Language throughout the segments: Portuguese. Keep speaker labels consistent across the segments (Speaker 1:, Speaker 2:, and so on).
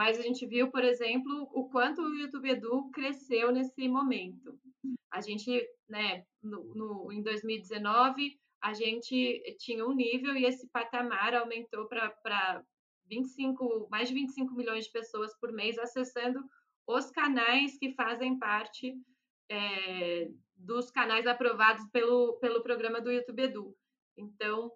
Speaker 1: mas a gente viu, por exemplo, o quanto o YouTube Edu cresceu nesse momento. A gente, né, no, no, em 2019, a gente tinha um nível e esse patamar aumentou para 25, mais de 25 milhões de pessoas por mês acessando os canais que fazem parte é, dos canais aprovados pelo, pelo programa do YouTube Edu. Então,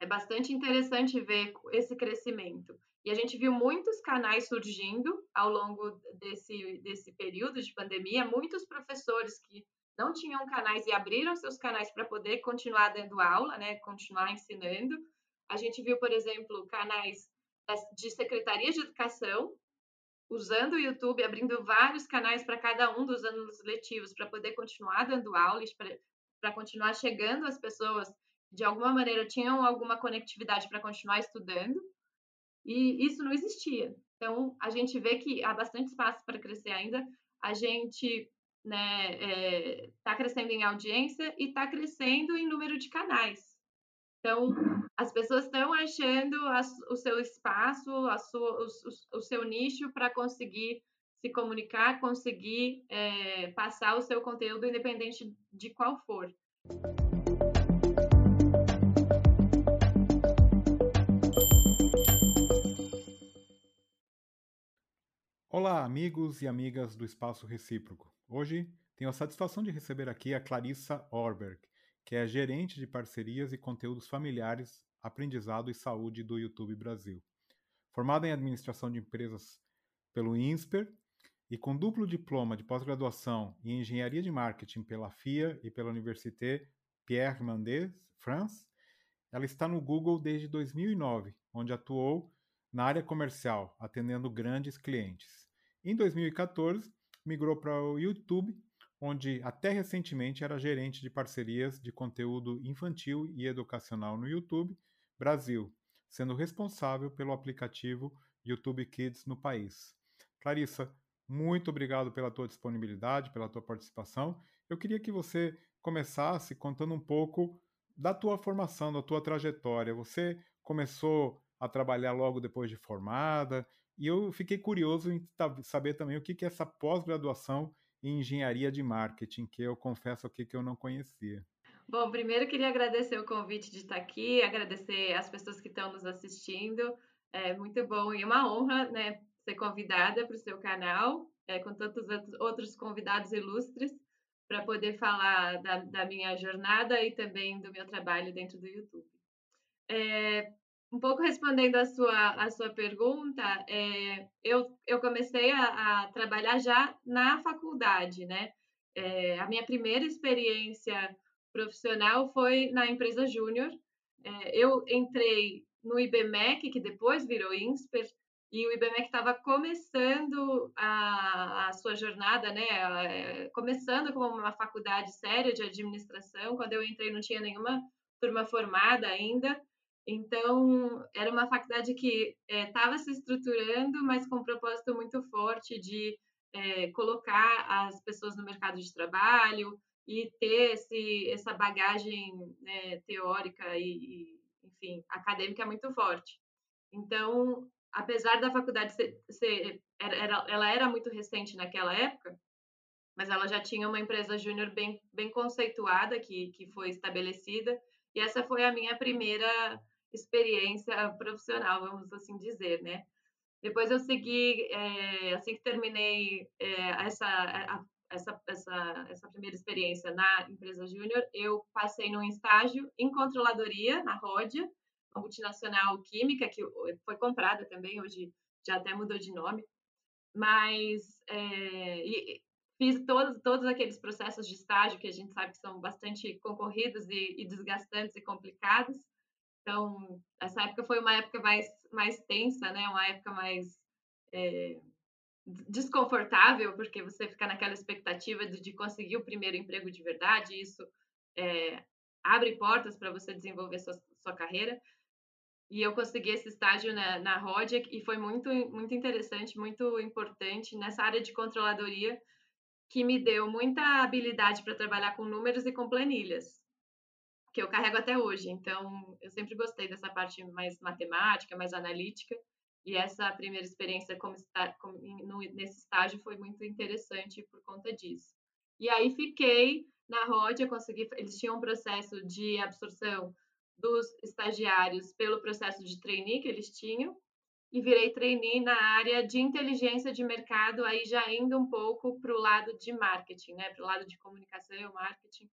Speaker 1: é bastante interessante ver esse crescimento. E a gente viu muitos canais surgindo ao longo desse, desse período de pandemia, muitos professores que não tinham canais e abriram seus canais para poder continuar dando aula, né, continuar ensinando. A gente viu, por exemplo, canais de secretaria de educação usando o YouTube, abrindo vários canais para cada um dos anos letivos para poder continuar dando aulas, para continuar chegando às pessoas de alguma maneira tinham alguma conectividade para continuar estudando. E isso não existia. Então, a gente vê que há bastante espaço para crescer ainda. A gente está né, é, tá crescendo em audiência e está crescendo em número de canais. Então, as pessoas estão achando o seu espaço, sua, o, o seu nicho para conseguir se comunicar, conseguir é, passar o seu conteúdo, independente de qual for.
Speaker 2: Olá, amigos e amigas do Espaço Recíproco. Hoje tenho a satisfação de receber aqui a Clarissa Orberg, que é gerente de parcerias e conteúdos familiares, aprendizado e saúde do YouTube Brasil. Formada em administração de empresas pelo INSPER e com duplo diploma de pós-graduação em engenharia de marketing pela FIA e pela Université Pierre Mendès, France, ela está no Google desde 2009, onde atuou na área comercial, atendendo grandes clientes. Em 2014, migrou para o YouTube, onde até recentemente era gerente de parcerias de conteúdo infantil e educacional no YouTube Brasil, sendo responsável pelo aplicativo YouTube Kids no país. Clarissa, muito obrigado pela tua disponibilidade, pela tua participação. Eu queria que você começasse contando um pouco da tua formação, da tua trajetória. Você começou a trabalhar logo depois de formada? E eu fiquei curioso em saber também o que é essa pós-graduação em engenharia de marketing, que eu confesso aqui que eu não conhecia.
Speaker 1: Bom, primeiro queria agradecer o convite de estar aqui, agradecer as pessoas que estão nos assistindo. É muito bom e uma honra né, ser convidada para o seu canal, é, com tantos outros convidados ilustres, para poder falar da, da, minha jornada e também do meu trabalho dentro do YouTube. É, um pouco respondendo a sua, a sua pergunta, é, eu, eu comecei a, a, trabalhar já na faculdade, né? É, a minha primeira experiência profissional foi na empresa Júnior. É, eu entrei no IBMEC, que depois virou INSPER, e o IBMEC estava começando a, a, sua jornada, né? É, começando como uma faculdade séria de administração. Quando eu entrei, não tinha nenhuma turma formada ainda. Então, era uma faculdade que estava eh, é, se estruturando, mas com um propósito muito forte de é, colocar as pessoas no mercado de trabalho e ter esse, essa bagagem né, teórica e, e, enfim, acadêmica muito forte. Então, apesar da faculdade ser, ser era, ela era muito recente naquela época, mas ela já tinha uma empresa júnior bem, bem conceituada que, que foi estabelecida, e essa foi a minha primeira experiência profissional, vamos assim dizer, né? Depois eu segui, é, assim que terminei é, essa, a, essa, essa, essa primeira experiência na empresa júnior, eu passei num estágio em controladoria na Ródia, uma multinacional química que foi comprada também, hoje já até mudou de nome, mas é, fiz todos, todos aqueles processos de estágio que a gente sabe que são bastante concorridos e, e desgastantes e complicados, então, essa época foi uma época mais, mais tensa, né? Uma época mais é, desconfortável, porque você fica naquela expectativa de, de, conseguir o primeiro emprego de verdade, isso é, abre portas para você desenvolver sua, sua carreira. E eu consegui esse estágio na, na Rodia e foi muito, muito interessante, muito importante nessa área de controladoria, que me deu muita habilidade para trabalhar com números e com planilhas que eu carrego até hoje. Então, eu sempre gostei dessa parte mais matemática, mais analítica. E essa primeira experiência como está, como, no, nesse estágio foi muito interessante por conta disso. E aí fiquei na Rodia, consegui, eles tinham um processo de absorção dos estagiários pelo processo de trainee que eles tinham, e virei trainee na área de inteligência de mercado, aí já indo um pouco para o lado de marketing, né, para o lado de comunicação e marketing,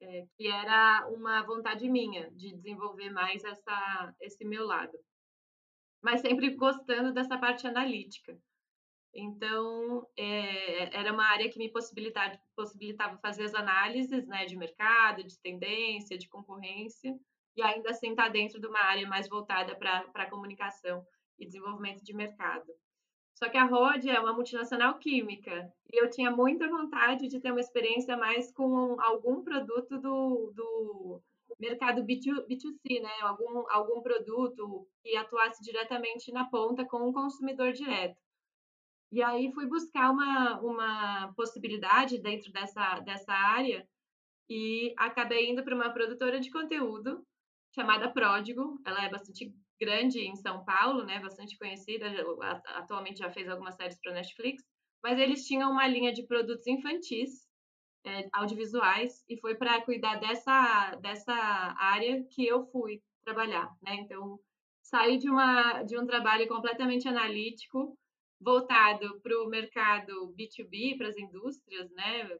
Speaker 1: é, que era uma vontade minha de desenvolver mais essa, esse meu lado. Mas sempre gostando dessa parte analítica. Então, é, era uma área que me possibilitava, possibilitava fazer as análises né, de mercado, de tendência, de concorrência, e ainda assim estar tá dentro de uma área mais voltada para a comunicação e desenvolvimento de mercado. Só que a Rod é uma multinacional química e eu tinha muita vontade de ter uma experiência mais com algum produto do, do mercado B2, B2C, né? Algum, algum produto que atuasse diretamente na ponta com o consumidor direto. E aí fui buscar uma, uma possibilidade dentro dessa, dessa área e acabei indo para uma produtora de conteúdo chamada Pródigo. Ela é bastante grande em São Paulo, né? Bastante conhecida. Atualmente já fez algumas séries para Netflix. Mas eles tinham uma linha de produtos infantis, é, audiovisuais, e foi para cuidar dessa, dessa área que eu fui trabalhar, né? Então, saí de, uma, de um trabalho completamente analítico voltado para o mercado B2B, para as indústrias, né?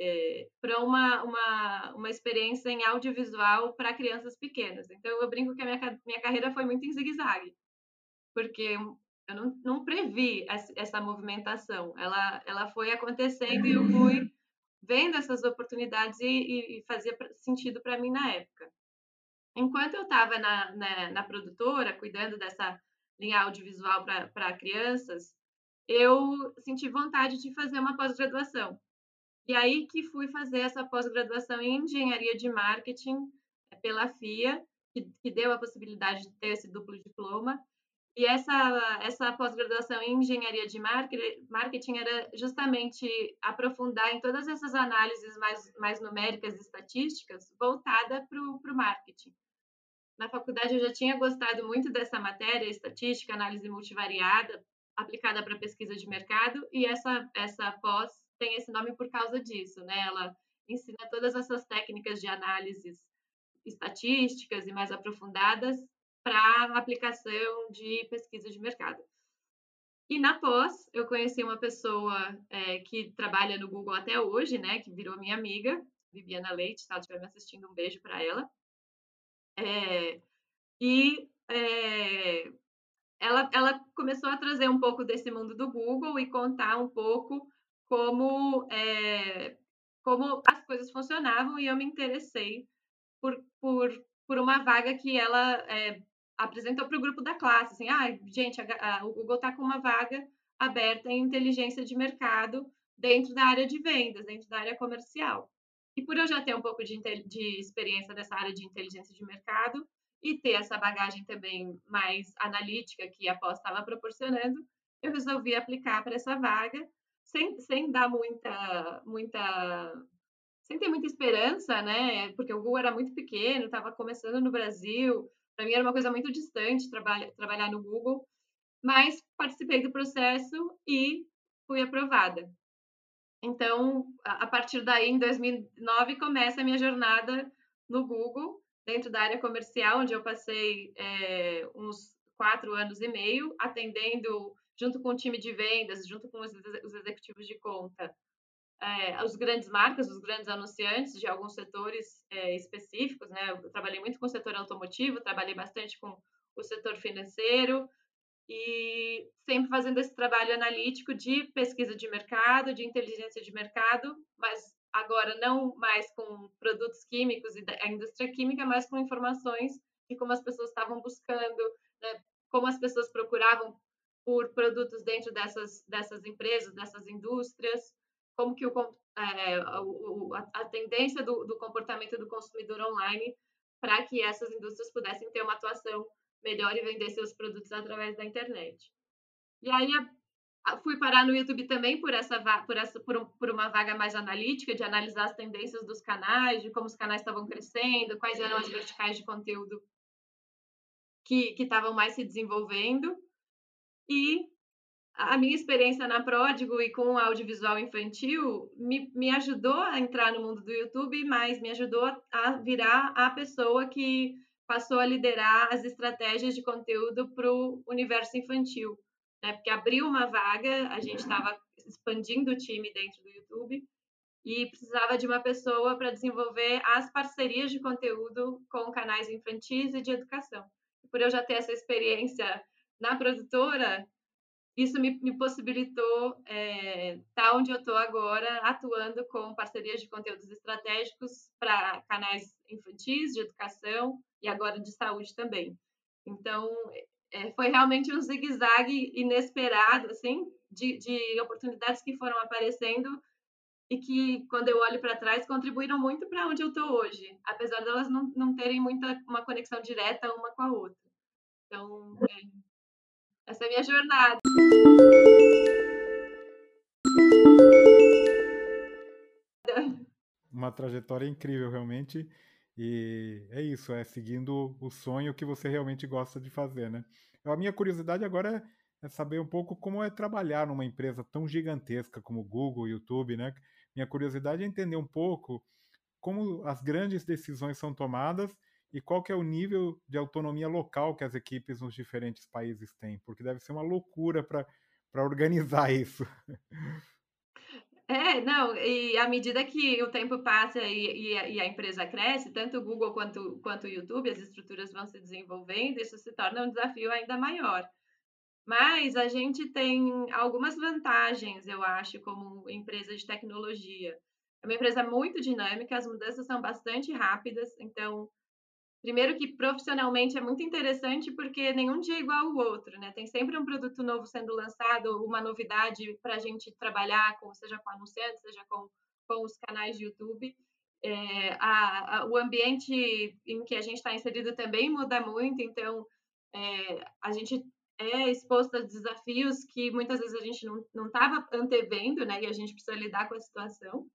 Speaker 1: É, para uma, uma, uma experiência em audiovisual para crianças pequenas. Então, eu brinco que a minha, minha carreira foi muito em zigue-zague, porque eu não, não previ essa movimentação. Ela, ela foi acontecendo e eu fui vendo essas oportunidades e, e fazia sentido para mim na época. Enquanto eu estava na, na, na, produtora, cuidando dessa linha audiovisual para crianças, eu senti vontade de fazer uma pós-graduação. E aí que fui fazer essa pós-graduação em engenharia de marketing é, pela FIA, que, que deu a possibilidade de ter esse duplo diploma. E essa, essa pós-graduação em engenharia de marketing era justamente aprofundar em todas essas análises mais, mais numéricas e estatísticas voltada para o marketing. Na faculdade eu já tinha gostado muito dessa matéria, estatística, análise multivariada, aplicada para pesquisa de mercado, e essa, essa pós tem esse nome por causa disso, né? Ela ensina todas essas técnicas de análises estatísticas e mais aprofundadas para aplicação de pesquisa de mercado. E na pós, eu conheci uma pessoa é, que trabalha no Google até hoje, né? Que virou minha amiga, Viviana Leite, se ela estiver me assistindo, um beijo para ela. É, e é, ela, ela começou a trazer um pouco desse mundo do Google e contar um pouco como, é, como as coisas funcionavam e eu me interessei por, por, por uma vaga que ela é, apresentou para o grupo da classe. Assim, ah, gente, a, a, o Google está com uma vaga aberta em inteligência de mercado dentro da área de vendas, dentro da área comercial. E por eu já ter um pouco de, de experiência nessa área de inteligência de mercado e ter essa bagagem também mais analítica que a pós estava proporcionando, eu resolvi aplicar para essa vaga sem, sem dar muita, muita, sem ter muita esperança, né? Porque o Google era muito pequeno, estava começando no Brasil, para mim era uma coisa muito distante trabalhar, trabalhar no Google, mas participei do processo e fui aprovada. Então, a partir daí, em 2009, começa a minha jornada no Google, dentro da área comercial, onde eu passei é, uns quatro anos e meio, atendendo junto com o time de vendas, junto com os, os executivos de conta, é, as grandes marcas, os grandes anunciantes de alguns setores é, específicos. Né? Eu trabalhei muito com o setor automotivo, trabalhei bastante com o setor financeiro, e sempre fazendo esse trabalho analítico de pesquisa de mercado, de inteligência de mercado, mas agora não mais com produtos químicos e a indústria química, mas com informações de como as pessoas estavam buscando, né, como as pessoas procuravam por produtos dentro dessas, dessas empresas, dessas indústrias, como que o, é, o a, a, tendência do, do comportamento do consumidor online para que essas indústrias pudessem ter uma atuação melhor e vender seus produtos através da internet. E aí fui parar no YouTube também por essa por essa por, um, por, uma vaga mais analítica de analisar as tendências dos canais, de como os canais estavam crescendo, quais eram as verticais de conteúdo que que estavam mais se desenvolvendo. E a minha experiência na Pródigo e com audiovisual infantil me, me ajudou a entrar no mundo do YouTube, mas me ajudou a virar a pessoa que passou a liderar as estratégias de conteúdo para o universo infantil. Né? Porque abriu uma vaga, a gente estava expandindo o time dentro do YouTube e precisava de uma pessoa para desenvolver as parcerias de conteúdo com canais infantis e de educação. Por eu já ter essa experiência na produtora, isso me, me possibilitou estar é, tá onde eu estou agora, atuando com parcerias de conteúdos estratégicos para canais infantis, de educação e agora de saúde também. Então, é, foi realmente um zigue-zague inesperado, assim, de, de oportunidades que foram aparecendo e que, quando eu olho para trás, contribuíram muito para onde eu estou hoje, apesar delas não, não terem muita uma conexão direta uma com a outra. Então, é, essa é a minha jornada.
Speaker 2: Uma trajetória incrível, realmente. E é isso, é seguindo o sonho que você realmente gosta de fazer, né? A minha curiosidade agora é, é saber um pouco como é trabalhar numa empresa tão gigantesca como Google, YouTube, né? Minha curiosidade é entender um pouco como as grandes decisões são tomadas e qual que é o nível de autonomia local que as equipes nos diferentes países têm, porque deve ser uma loucura para organizar isso.
Speaker 1: É, não, e à medida que o tempo passa e, e, a, e, a, empresa cresce, tanto o Google quanto, quanto o YouTube, as estruturas vão se desenvolvendo, isso se torna um desafio ainda maior. Mas a gente tem algumas vantagens, eu acho, como empresa de tecnologia. É uma empresa muito dinâmica, as mudanças são bastante rápidas, então Primeiro que profissionalmente é muito interessante porque nenhum dia é igual ao outro, né? Tem sempre um produto novo sendo lançado, uma novidade para a gente trabalhar, com, seja com anunciantes, seja com, com os canais de YouTube. É, a, a, o ambiente em que a gente está inserido também muda muito, então é, a gente é exposto a desafios que muitas vezes a gente não estava antevendo, né? E a gente precisa lidar com a situação.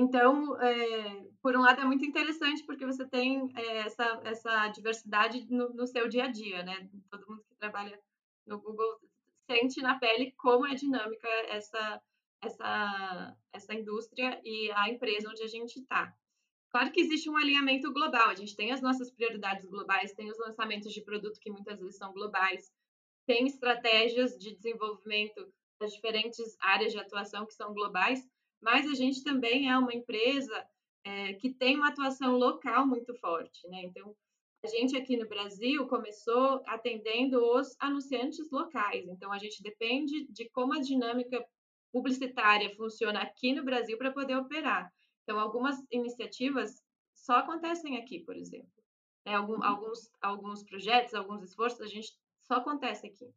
Speaker 1: Então, é, por um lado, é muito interessante porque você tem é, essa, essa diversidade no, no, seu dia a dia, né? Todo mundo que trabalha no Google sente na pele como é dinâmica essa, essa, essa indústria e a empresa onde a gente está. Claro que existe um alinhamento global, a gente tem as nossas prioridades globais, tem os lançamentos de produto que muitas vezes são globais, tem estratégias de desenvolvimento das diferentes áreas de atuação que são globais, mas a gente também é uma empresa é, que tem uma atuação local muito forte, né? Então, a gente aqui no Brasil começou atendendo os anunciantes locais, então a gente depende de como a dinâmica publicitária funciona aqui no Brasil para poder operar. Então, algumas iniciativas só acontecem aqui, por exemplo. É, algum, alguns, alguns projetos, alguns esforços, a gente só acontece aqui.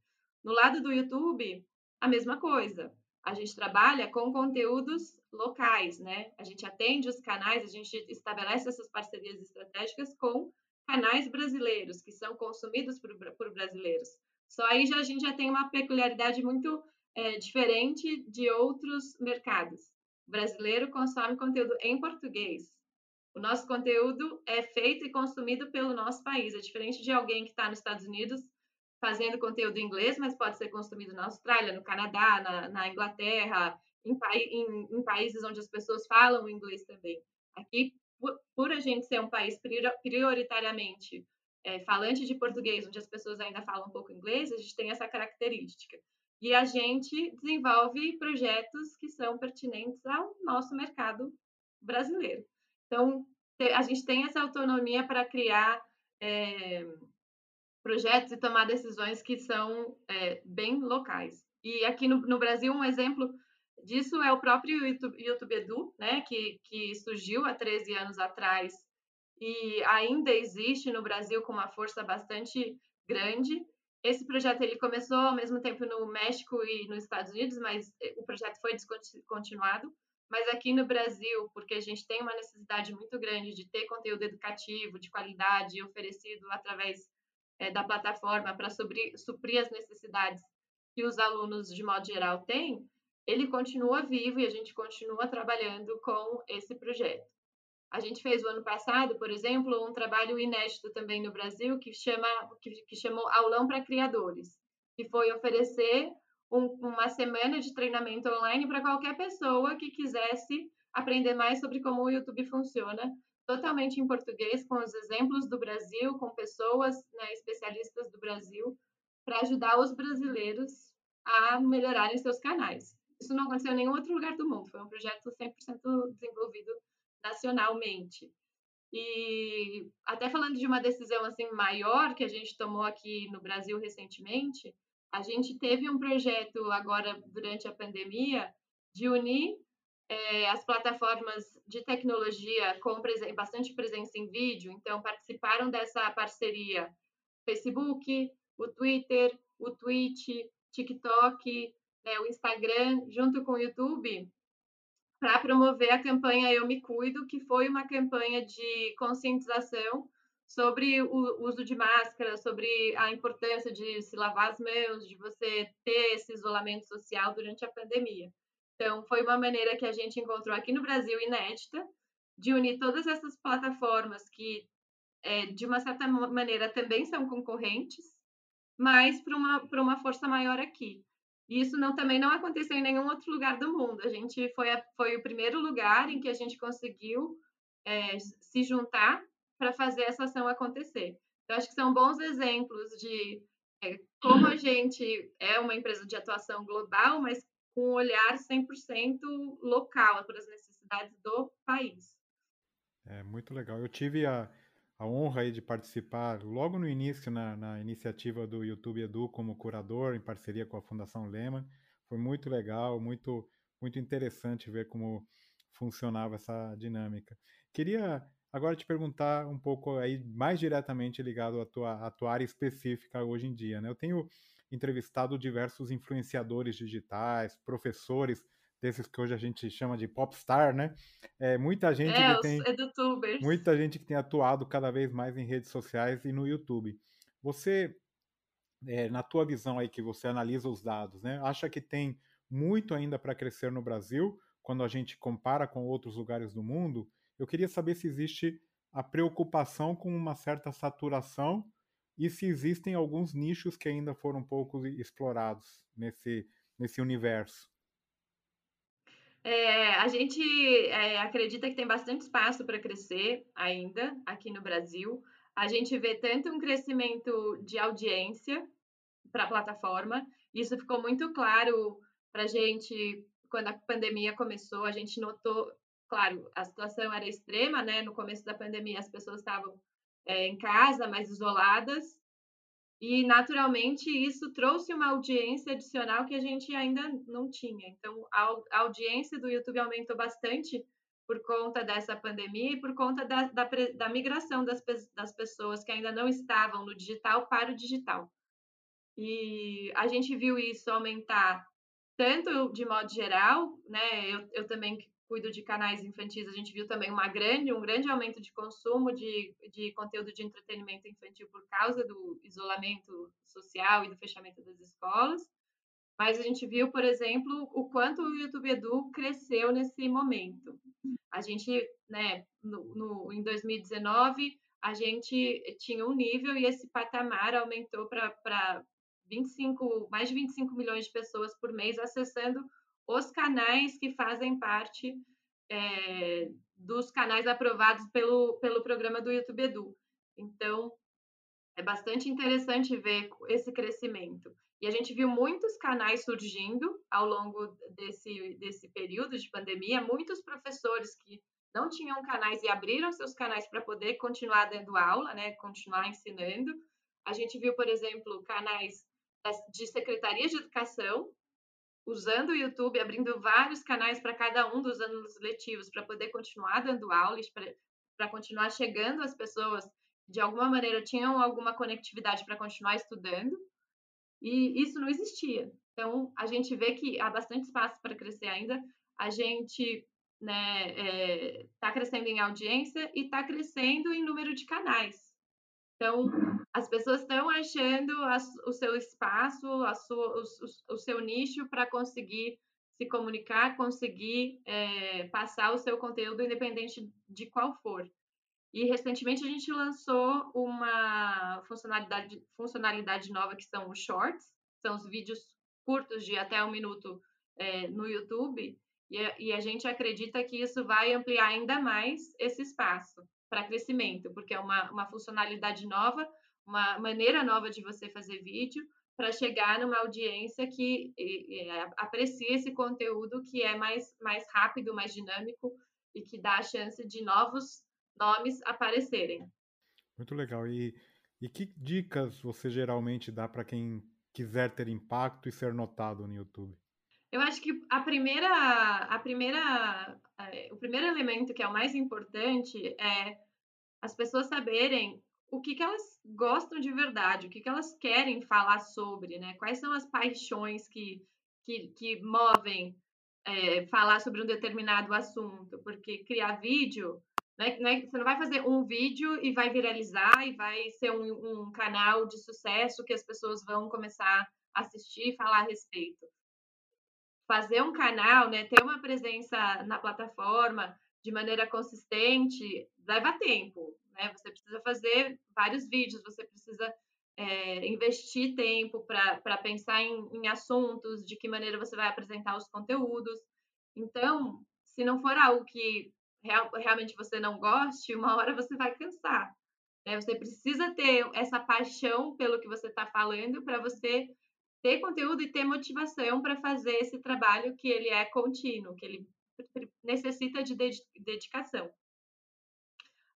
Speaker 1: No lado do YouTube, a mesma coisa a gente trabalha com conteúdos locais, né? A gente atende os canais, a gente estabelece essas parcerias estratégicas com canais brasileiros, que são consumidos por, por brasileiros. Só aí já, a gente já tem uma peculiaridade muito é, diferente de outros mercados. O brasileiro consome conteúdo em português. O nosso conteúdo é feito e consumido pelo nosso país. É diferente de alguém que está nos Estados Unidos fazendo conteúdo em inglês, mas pode ser consumido na Austrália, no Canadá, na, na Inglaterra, em, em, em, países onde as pessoas falam inglês também. Aqui, por, por a gente ser um país prioritariamente é, falante de português, onde as pessoas ainda falam um pouco inglês, a gente tem essa característica. E a gente desenvolve projetos que são pertinentes ao nosso mercado brasileiro. Então, a gente tem essa autonomia para criar é, projetos e tomar decisões que são é, bem locais. E aqui no, no, Brasil, um exemplo disso é o próprio YouTube, YouTube Edu, né, que, que surgiu há 13 anos atrás e ainda existe no Brasil com uma força bastante grande. Esse projeto ele começou ao mesmo tempo no México e nos Estados Unidos, mas eh, o projeto foi descontinuado. Mas aqui no Brasil, porque a gente tem uma necessidade muito grande de ter conteúdo educativo, de qualidade, oferecido através é, da plataforma para suprir, as necessidades que os alunos, de modo geral, têm, ele continua vivo e a gente continua trabalhando com esse projeto. A gente fez o ano passado, por exemplo, um trabalho inédito também no Brasil que chama que, que chamou Aulão para Criadores, que foi oferecer um, uma semana de treinamento online para qualquer pessoa que quisesse aprender mais sobre como o YouTube funciona, totalmente em português, com os exemplos do Brasil, com pessoas né, especialistas do Brasil, para ajudar os brasileiros a melhorarem seus canais. Isso não aconteceu em nenhum outro lugar do mundo, foi um projeto 100% desenvolvido nacionalmente. E até falando de uma decisão assim maior que a gente tomou aqui no Brasil recentemente, a gente teve um projeto agora durante a pandemia de unir é, as plataformas de tecnologia com presen bastante presença em vídeo. Então participaram dessa parceria Facebook, o Twitter, o Twitch, TikTok, né, o Instagram, junto com o YouTube, para promover a campanha Eu Me Cuido, que foi uma campanha de conscientização sobre o uso de máscara, sobre a importância de se lavar as mãos, de você ter esse isolamento social durante a pandemia. Então, foi uma maneira que a gente encontrou aqui no Brasil inédita de unir todas essas plataformas que, é, de uma certa maneira, também são concorrentes, mas para uma, uma força maior aqui. E isso não, também não aconteceu em nenhum outro lugar do mundo. A gente foi, a, foi o primeiro lugar em que a gente conseguiu é, se juntar para fazer essa ação acontecer. Então, acho que são bons exemplos de é, como a gente é uma empresa de atuação global, mas com um olhar 100% local para as necessidades do país.
Speaker 2: É muito legal. Eu tive a, a honra aí de participar logo no início na, na, iniciativa do YouTube Edu como curador, em parceria com a Fundação Lehman. Foi muito legal, muito, muito interessante ver como funcionava essa dinâmica. Queria agora te perguntar um pouco aí mais diretamente ligado à tua, à tua área específica hoje em dia. Né? Eu tenho entrevistado diversos influenciadores digitais, professores desses que hoje a gente chama de popstar, né? É, muita gente
Speaker 1: é,
Speaker 2: que tem
Speaker 1: edutubers.
Speaker 2: muita gente que tem atuado cada vez mais em redes sociais e no YouTube. Você, é, na tua visão aí que você analisa os dados, né? Acha que tem muito ainda para crescer no Brasil quando a gente compara com outros lugares do mundo? Eu queria saber se existe a preocupação com uma certa saturação e se existem alguns nichos que ainda foram pouco explorados nesse, nesse universo.
Speaker 1: É, a gente é, acredita que tem bastante espaço para crescer ainda aqui no Brasil. A gente vê tanto um crescimento de audiência para a plataforma, isso ficou muito claro para a gente quando a pandemia começou. A gente notou, claro, a situação era extrema, né? No começo da pandemia, as pessoas estavam é, em casa, mais isoladas, e, naturalmente, isso trouxe uma audiência adicional que a gente ainda não tinha. Então, a, audiência do YouTube aumentou bastante por conta dessa pandemia e por conta da, da, da migração das, das pessoas que ainda não estavam no digital para o digital. E a gente viu isso aumentar tanto de modo geral, né? Eu, eu também cuido de canais infantis, a gente viu também uma grande, um grande aumento de consumo de, de conteúdo de entretenimento infantil por causa do isolamento social e do fechamento das escolas. Mas a gente viu, por exemplo, o quanto o YouTube Edu cresceu nesse momento. A gente, né, no, no, em 2019, a gente tinha um nível e esse patamar aumentou para 25, mais de 25 milhões de pessoas por mês acessando os canais que fazem parte é, dos canais aprovados pelo, pelo programa do YouTube Edu. Então, é bastante interessante ver esse crescimento. E a gente viu muitos canais surgindo ao longo desse, desse período de pandemia, muitos professores que não tinham canais e abriram seus canais para poder continuar dando aula, né, continuar ensinando. A gente viu, por exemplo, canais de secretarias de educação usando o YouTube, abrindo vários canais para cada um dos anos letivos, para poder continuar dando aulas, para continuar chegando às pessoas de alguma maneira tinham alguma conectividade para continuar estudando. E isso não existia. Então, a gente vê que há bastante espaço para crescer ainda. A gente está né, é, tá crescendo em audiência e está crescendo em número de canais. Então, as pessoas estão achando a, o seu espaço, sua, o, o seu nicho para conseguir se comunicar, conseguir é, passar o seu conteúdo independente de qual for. E recentemente a gente lançou uma funcionalidade, funcionalidade nova que são os shorts, são os vídeos curtos de até um minuto é, no YouTube, e a, e a gente acredita que isso vai ampliar ainda mais esse espaço para crescimento, porque é uma, uma funcionalidade nova, uma maneira nova de você fazer vídeo para chegar numa audiência que e, e, aprecia esse conteúdo que é mais, mais rápido, mais dinâmico e que dá a chance de novos nomes aparecerem.
Speaker 2: Muito legal. E, e que dicas você geralmente dá para quem quiser ter impacto e ser notado no YouTube?
Speaker 1: Eu acho que a primeira, a primeira, é, o primeiro elemento que é o mais importante é as pessoas saberem o que, que elas gostam de verdade, o que, que elas querem falar sobre, né? Quais são as paixões que, que, que movem é, falar sobre um determinado assunto, porque criar vídeo, né, né, você não vai fazer um vídeo e vai viralizar e vai ser um, um canal de sucesso que as pessoas vão começar a assistir e falar a respeito. Fazer um canal, né, ter uma presença na plataforma de maneira consistente, leva tempo. Né? Você precisa fazer vários vídeos, você precisa é, investir tempo para pensar em, em assuntos, de que maneira você vai apresentar os conteúdos. Então, se não for algo que real, realmente você não goste, uma hora você vai cansar. Né? Você precisa ter essa paixão pelo que você está falando para você ter conteúdo e ter motivação para fazer esse trabalho que ele é contínuo, que ele necessita de dedicação.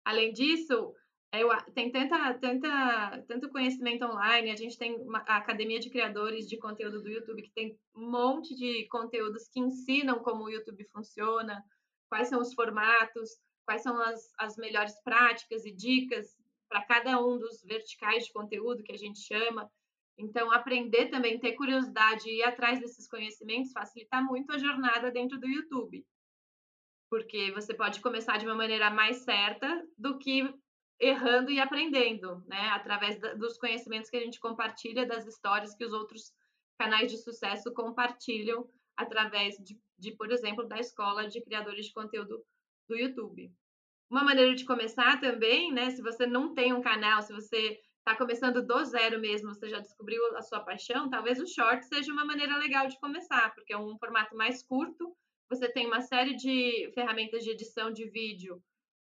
Speaker 1: Além disso, eu, tem tanta, tanta, tanto conhecimento online, a gente tem uma, a Academia de Criadores de Conteúdo do YouTube, que tem um monte de conteúdos que ensinam como o YouTube funciona, quais são os formatos, quais são as, as melhores práticas e dicas para cada um dos verticais de conteúdo que a gente chama. Então, aprender também, ter curiosidade e ir atrás desses conhecimentos facilita muito a jornada dentro do YouTube. Porque você pode começar de uma maneira mais certa do que errando e aprendendo, né? Através dos conhecimentos que a gente compartilha, das histórias que os outros canais de sucesso compartilham através de, de, por exemplo, da escola de criadores de conteúdo do YouTube. Uma maneira de começar também, né? Se você não tem um canal, se você está começando do zero mesmo, você já descobriu a sua paixão, talvez o short seja uma maneira legal de começar, porque é um formato mais curto, você tem uma série de ferramentas de edição de vídeo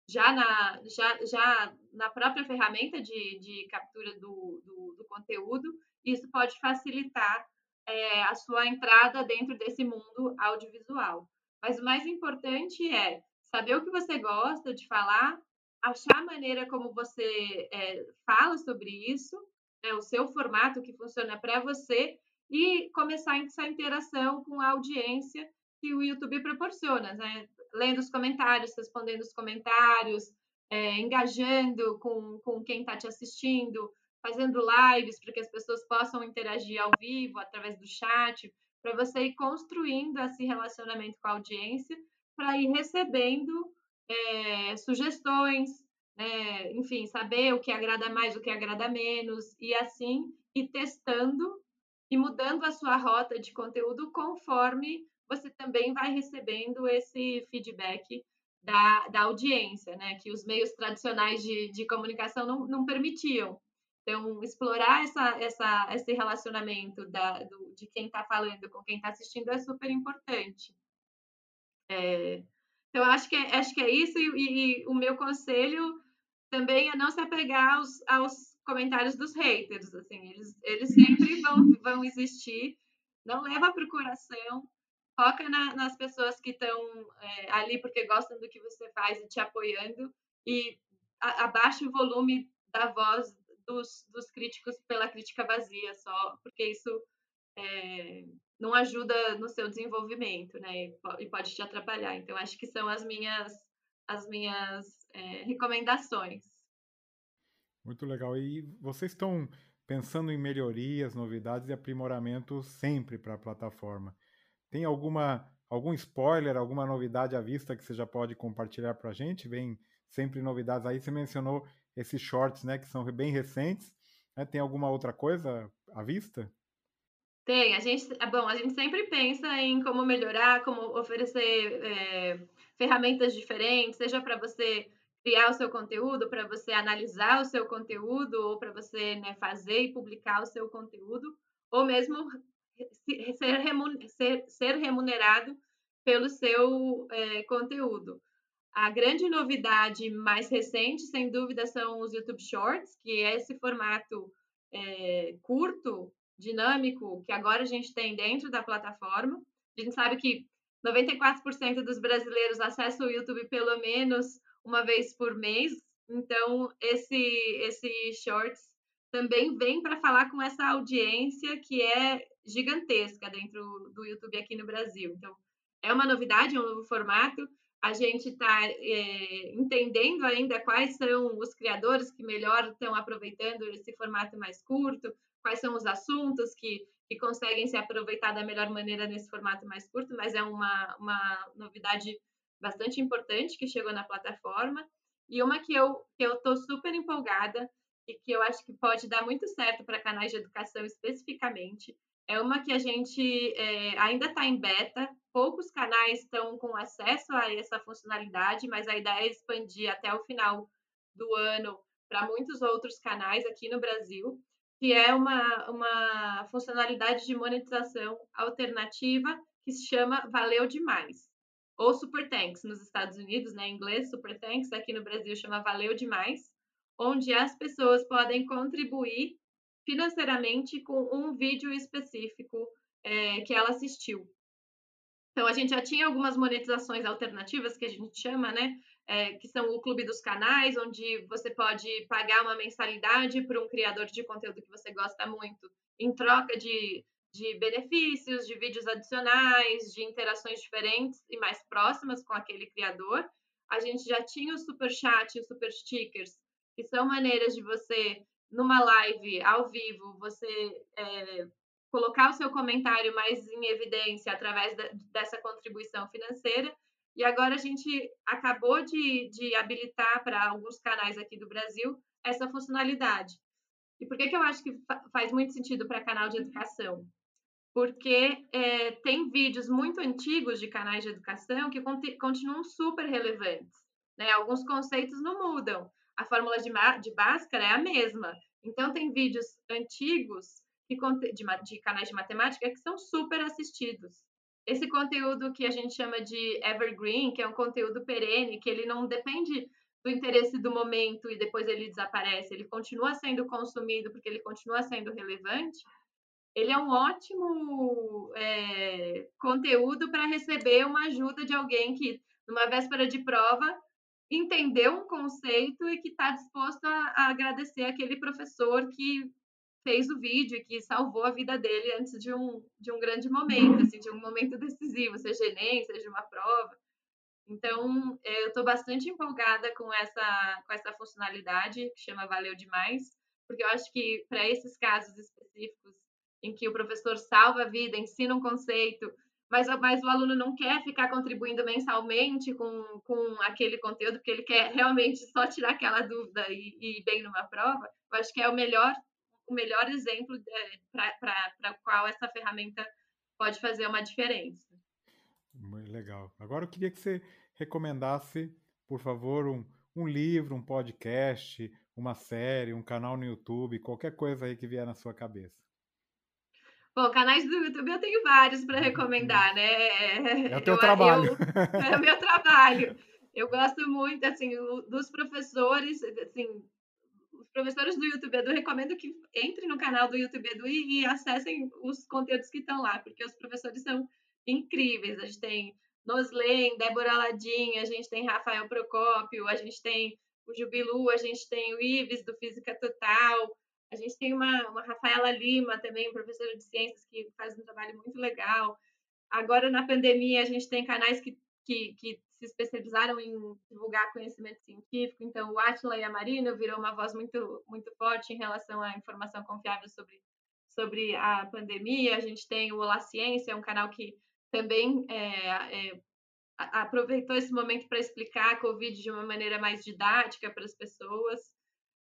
Speaker 1: já na, já, já na própria ferramenta de, de captura do, do, do conteúdo, isso pode facilitar é, a sua entrada dentro desse mundo audiovisual. Mas o mais importante é saber o que você gosta de falar, achar a maneira como você é, fala sobre isso, né, o seu formato que funciona para você e começar essa interação com a audiência que o YouTube proporciona, né? lendo os comentários, respondendo os comentários, é, engajando com, com quem está te assistindo, fazendo lives para que as pessoas possam interagir ao vivo através do chat, para você ir construindo esse relacionamento com a audiência, para ir recebendo é, sugestões, é, enfim, saber o que agrada mais, o que agrada menos, e assim ir testando e mudando a sua rota de conteúdo conforme você também vai recebendo esse feedback da, da audiência, né? Que os meios tradicionais de, de comunicação não, não permitiam. Então, explorar essa, essa, esse relacionamento da, do, de quem está falando com quem está assistindo é super importante. É, então, acho que é, acho que é isso, e, e, o meu conselho também é não se apegar aos, aos comentários dos haters. Assim, eles, eles sempre vão, vão existir. Não leva para o coração, foca na, nas pessoas que estão é, ali porque gostam do que você faz e te apoiando e a, abaixe o volume da voz dos, dos, críticos pela crítica vazia só, porque isso é, não ajuda no seu desenvolvimento, né? E, pode te atrapalhar. Então, acho que são as minhas, as minhas é, recomendações.
Speaker 2: Muito legal. E vocês estão pensando em melhorias, novidades e aprimoramentos sempre para a plataforma. Tem alguma algum spoiler, alguma novidade à vista que você já pode compartilhar para a gente? Vem sempre novidades aí. Você mencionou esses shorts, né, que são bem recentes. Né? Tem alguma outra coisa à vista?
Speaker 1: Tem. A gente, é bom, a gente sempre pensa em como melhorar, como oferecer é, ferramentas diferentes, seja para você criar o seu conteúdo, para você analisar o seu conteúdo ou para você né, fazer e publicar o seu conteúdo ou mesmo ser, remunerado pelo seu é, conteúdo. A grande novidade mais recente, sem dúvida, são os YouTube Shorts, que é esse formato é, curto, dinâmico, que agora a gente tem dentro da plataforma. A gente sabe que 94% dos brasileiros acessam o YouTube pelo menos uma vez por mês, então esse, esse Shorts também vem para falar com essa audiência que é gigantesca dentro do YouTube aqui no Brasil. Então, é uma novidade, é um novo formato a gente está é, entendendo ainda quais são os criadores que melhor estão aproveitando esse formato mais curto, quais são os assuntos que, que conseguem se aproveitar da melhor maneira nesse formato mais curto, mas é uma, uma novidade bastante importante que chegou na plataforma. E uma que eu estou super empolgada e que eu acho que pode dar muito certo para canais de educação especificamente, é uma que a gente é, ainda está em beta, poucos canais estão com acesso a essa funcionalidade, mas a ideia é expandir até o final do ano para muitos outros canais aqui no Brasil, que é uma, uma funcionalidade de monetização alternativa que se chama Valeu Demais, ou Super Thanks nos Estados Unidos, né, em inglês Super Thanks, aqui no Brasil chama Valeu Demais, onde as pessoas podem contribuir financeiramente com um vídeo específico é, que ela assistiu. Então, a gente já tinha algumas monetizações alternativas, que a gente chama, né? É, que são o Clube dos Canais, onde você pode pagar uma mensalidade para um criador de conteúdo que você gosta muito, em troca de, de benefícios, de vídeos adicionais, de interações diferentes e mais próximas com aquele criador. A gente já tinha o Super Chat e o Super Stickers, que são maneiras de você numa live ao vivo, você é, colocar o seu comentário mais em evidência através dessa contribuição financeira. E agora a gente acabou de, de habilitar para alguns canais aqui do Brasil essa funcionalidade. E por que, que eu acho que faz muito sentido para canal de educação? Porque é, tem vídeos muito antigos de canais de educação que continuam super relevantes. Né? Alguns conceitos não mudam, a fórmula de, de Bhaskara é a mesma. Então, tem vídeos antigos de, canais de matemática que são super assistidos. Esse conteúdo que a gente chama de evergreen, que é um conteúdo perene, que ele não depende do interesse do momento e depois ele desaparece, ele continua sendo consumido porque ele continua sendo relevante, ele é um ótimo é, conteúdo para receber uma ajuda de alguém que, numa véspera de prova, entendeu um conceito e que está disposto a, a, agradecer aquele professor que fez o vídeo e que salvou a vida dele antes de um, de um grande momento, assim, de um momento decisivo, seja Enem, seja uma prova. Então, eu estou bastante empolgada com essa, com essa funcionalidade, que chama Valeu Demais, porque eu acho que para esses casos específicos em que o professor salva a vida, ensina um conceito, mas, mas o aluno não quer ficar contribuindo mensalmente com, com aquele conteúdo, porque ele quer realmente só tirar aquela dúvida e, e ir bem numa prova, eu acho que é o melhor, o melhor exemplo para qual essa ferramenta pode fazer uma diferença.
Speaker 2: Muito legal. Agora eu queria que você recomendasse, por favor, um, um livro, um podcast, uma série, um canal no YouTube, qualquer coisa aí que vier na sua cabeça.
Speaker 1: Bom, canais do YouTube eu tenho vários para recomendar,
Speaker 2: né? É o teu eu, trabalho.
Speaker 1: Eu, é o meu trabalho. Eu gosto muito, assim, dos professores, assim, os professores do YouTube Edu, recomendo que entrem no canal do YouTube Edu e, e acessem os conteúdos que estão lá, porque os professores são incríveis. A gente tem Noslen, Débora Ladinha, a gente tem Rafael Procópio, a gente tem o Jubilu, a gente tem o Ives do Física Total, a gente tem uma, uma Rafaela Lima também, professora de ciências, que faz um trabalho muito legal. Agora, na pandemia, a gente tem canais que, que, que se especializaram em divulgar conhecimento científico. Então, o Atila e a Marina virou uma voz muito, muito forte em relação à informação confiável sobre, sobre a pandemia. A gente tem o Olá Ciência, um canal que também é, é, aproveitou esse momento para explicar a Covid de uma maneira mais didática para as pessoas.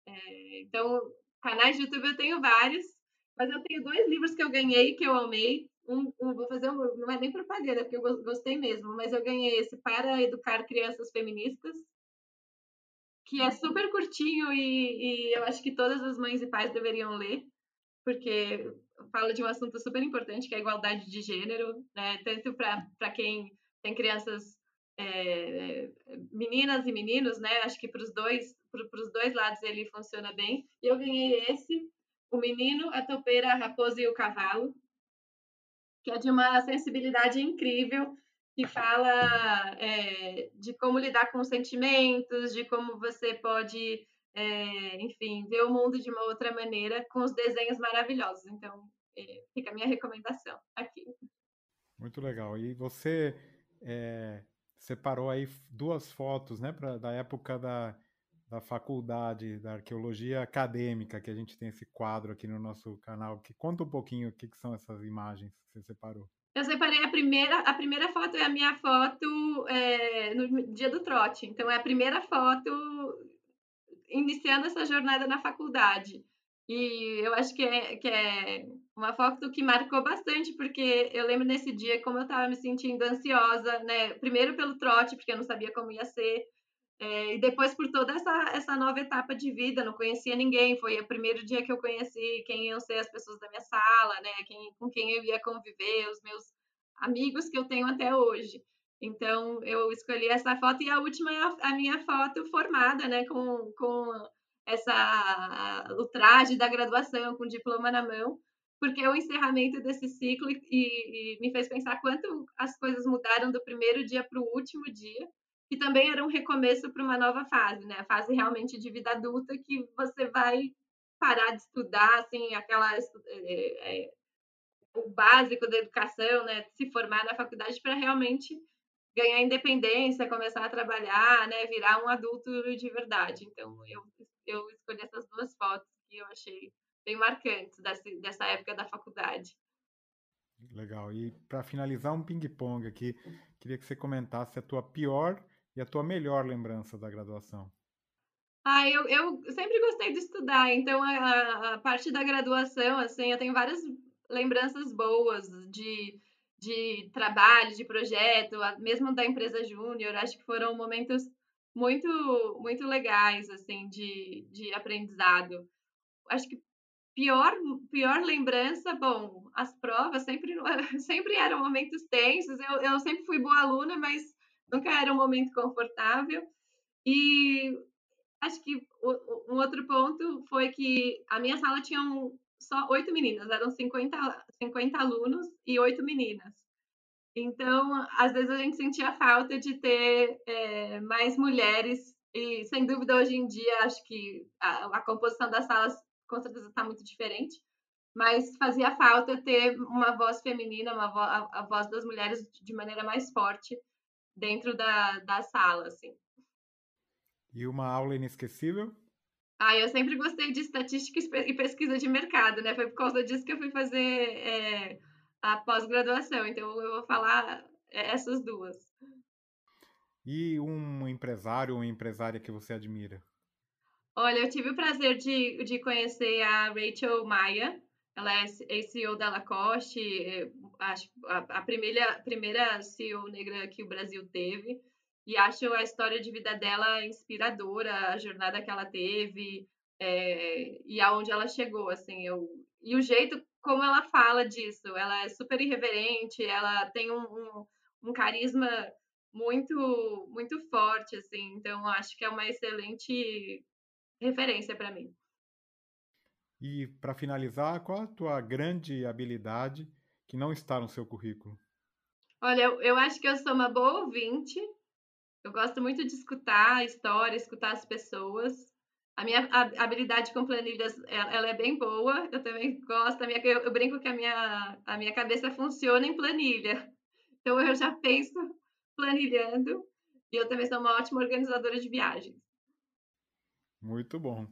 Speaker 1: É, então, Canais de YouTube eu tenho vários, mas eu tenho dois livros que eu ganhei que eu amei. Um, um vou fazer um, não é nem propaganda, porque eu gostei mesmo, mas eu ganhei esse para educar crianças feministas, que é super curtinho e, e eu acho que todas as mães e pais deveriam ler, porque fala de um assunto super importante, que é a igualdade de gênero, né? Tanto para quem tem crianças é, meninas e meninos, né? Acho que para os dois, para os dois lados ele funciona bem. E eu ganhei esse, o menino, a topeira, a raposa e o cavalo, que é de uma sensibilidade incrível, que fala é, de como lidar com sentimentos, de como você pode, é, enfim, ver o mundo de uma outra maneira com os desenhos maravilhosos. Então, é, fica a minha recomendação aqui.
Speaker 2: Muito legal. E você separou aí duas fotos, né, pra, da época da, da faculdade da arqueologia acadêmica, que a gente tem esse quadro aqui no nosso canal. Que conta um pouquinho o que, que são essas imagens que você separou.
Speaker 1: Eu separei a primeira, a primeira foto é a minha foto é, no dia do trote. Então, é a primeira foto iniciando essa jornada na faculdade. E eu acho que é, que é uma foto que marcou bastante, porque eu lembro nesse dia como eu estava me sentindo ansiosa, né? Primeiro pelo trote, porque eu não sabia como ia ser, é, e depois por toda essa, essa nova etapa de vida, não conhecia ninguém, foi o primeiro dia que eu conheci quem iam ser as pessoas da minha sala, né? Quem, com quem eu ia conviver, os meus amigos que eu tenho até hoje. Então, eu escolhi essa foto e a última é a, a minha foto formada, né? Com, com essa o traje da graduação com o diploma na mão, porque o encerramento desse ciclo e, e me fez pensar quanto as coisas mudaram do primeiro dia para o último dia, que também era um recomeço para uma nova fase, né? A fase realmente de vida adulta que você vai parar de estudar, assim, aquela é, é, o básico da educação, né? Se formar na faculdade para realmente ganhar independência, começar a trabalhar, né? Virar um adulto de verdade. Então, eu eu escolhi essas duas fotos que eu achei bem marcantes dessa, época da faculdade.
Speaker 2: Legal. E para finalizar um ping-pong aqui, queria que você comentasse a tua pior e a tua melhor lembrança da graduação.
Speaker 1: Ah, eu, eu sempre gostei de estudar, então a, a parte da graduação, assim, eu tenho várias lembranças boas de, de trabalho, de projeto, mesmo da empresa júnior, acho que foram momentos muito muito legais assim de, de aprendizado. Acho que pior pior lembrança, bom, as provas sempre sempre eram momentos tensos. Eu, eu sempre fui boa aluna, mas nunca era um momento confortável. E acho que um outro ponto foi que a minha sala tinha só oito meninas, eram 50, 50 alunos e oito meninas. Então, às vezes a gente sentia falta de ter é, mais mulheres, e sem dúvida hoje em dia acho que a, a composição das salas com certeza está muito diferente, mas fazia falta ter uma voz feminina, uma vo a, a, voz das mulheres de maneira mais forte dentro da, da sala, assim.
Speaker 2: E uma aula inesquecível?
Speaker 1: Ah, eu sempre gostei de estatística e pesquisa de mercado, né? Foi por causa disso que eu fui fazer é, a pós-graduação. Então, eu vou falar essas duas.
Speaker 2: E um empresário ou empresária que você admira?
Speaker 1: Olha, eu tive o prazer de, de conhecer a Rachel Maia. Ela é CEO da Lacoste, é, acho a, a primeira, primeira CEO negra que o Brasil teve. E acho a história de vida dela inspiradora, a jornada que ela teve é, e aonde ela chegou. Assim, eu, e o jeito como ela fala disso. Ela é super irreverente, ela tem um, um, um carisma muito muito forte, assim. Então, acho que é uma excelente referência para mim.
Speaker 2: E para finalizar, qual a tua grande habilidade que não está no seu currículo?
Speaker 1: Olha, eu, eu acho que eu sou uma boa ouvinte. Eu gosto muito de escutar a história, escutar as pessoas. A minha habilidade com planilhas, ela é bem boa. Eu também gosto. Minha, eu, eu, brinco que a minha, a minha cabeça funciona em planilha. Então, eu já penso planilhando. E eu também sou uma ótima organizadora de viagens.
Speaker 2: Muito bom.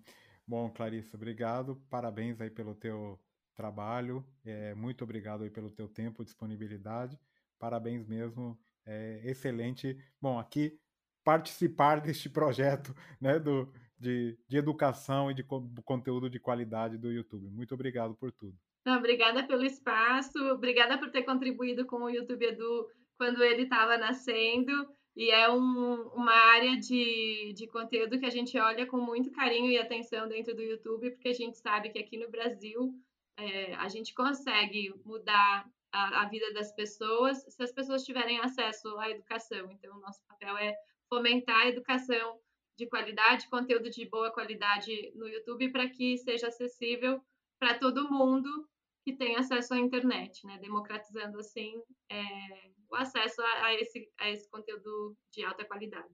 Speaker 2: Bom, Clarissa, obrigado. Parabéns aí pelo teu trabalho. É, muito obrigado aí pelo teu tempo, disponibilidade. Parabéns mesmo. É excelente. Bom, aqui participar deste projeto, né, do de, de educação e de co conteúdo de qualidade do YouTube. Muito obrigado por tudo.
Speaker 1: Não, obrigada pelo espaço, obrigada por ter contribuído com o YouTube Edu quando ele estava nascendo. E é um, uma área de, de conteúdo que a gente olha com muito carinho e atenção dentro do YouTube, porque a gente sabe que aqui no Brasil é, a gente consegue mudar a, a, vida das pessoas se as pessoas tiverem acesso à educação. Então, nosso papel é fomentar a educação de qualidade, conteúdo de boa qualidade no YouTube para que seja acessível para todo mundo que tem acesso à internet, né? democratizando assim é, o acesso a, a, esse, a esse conteúdo de alta qualidade.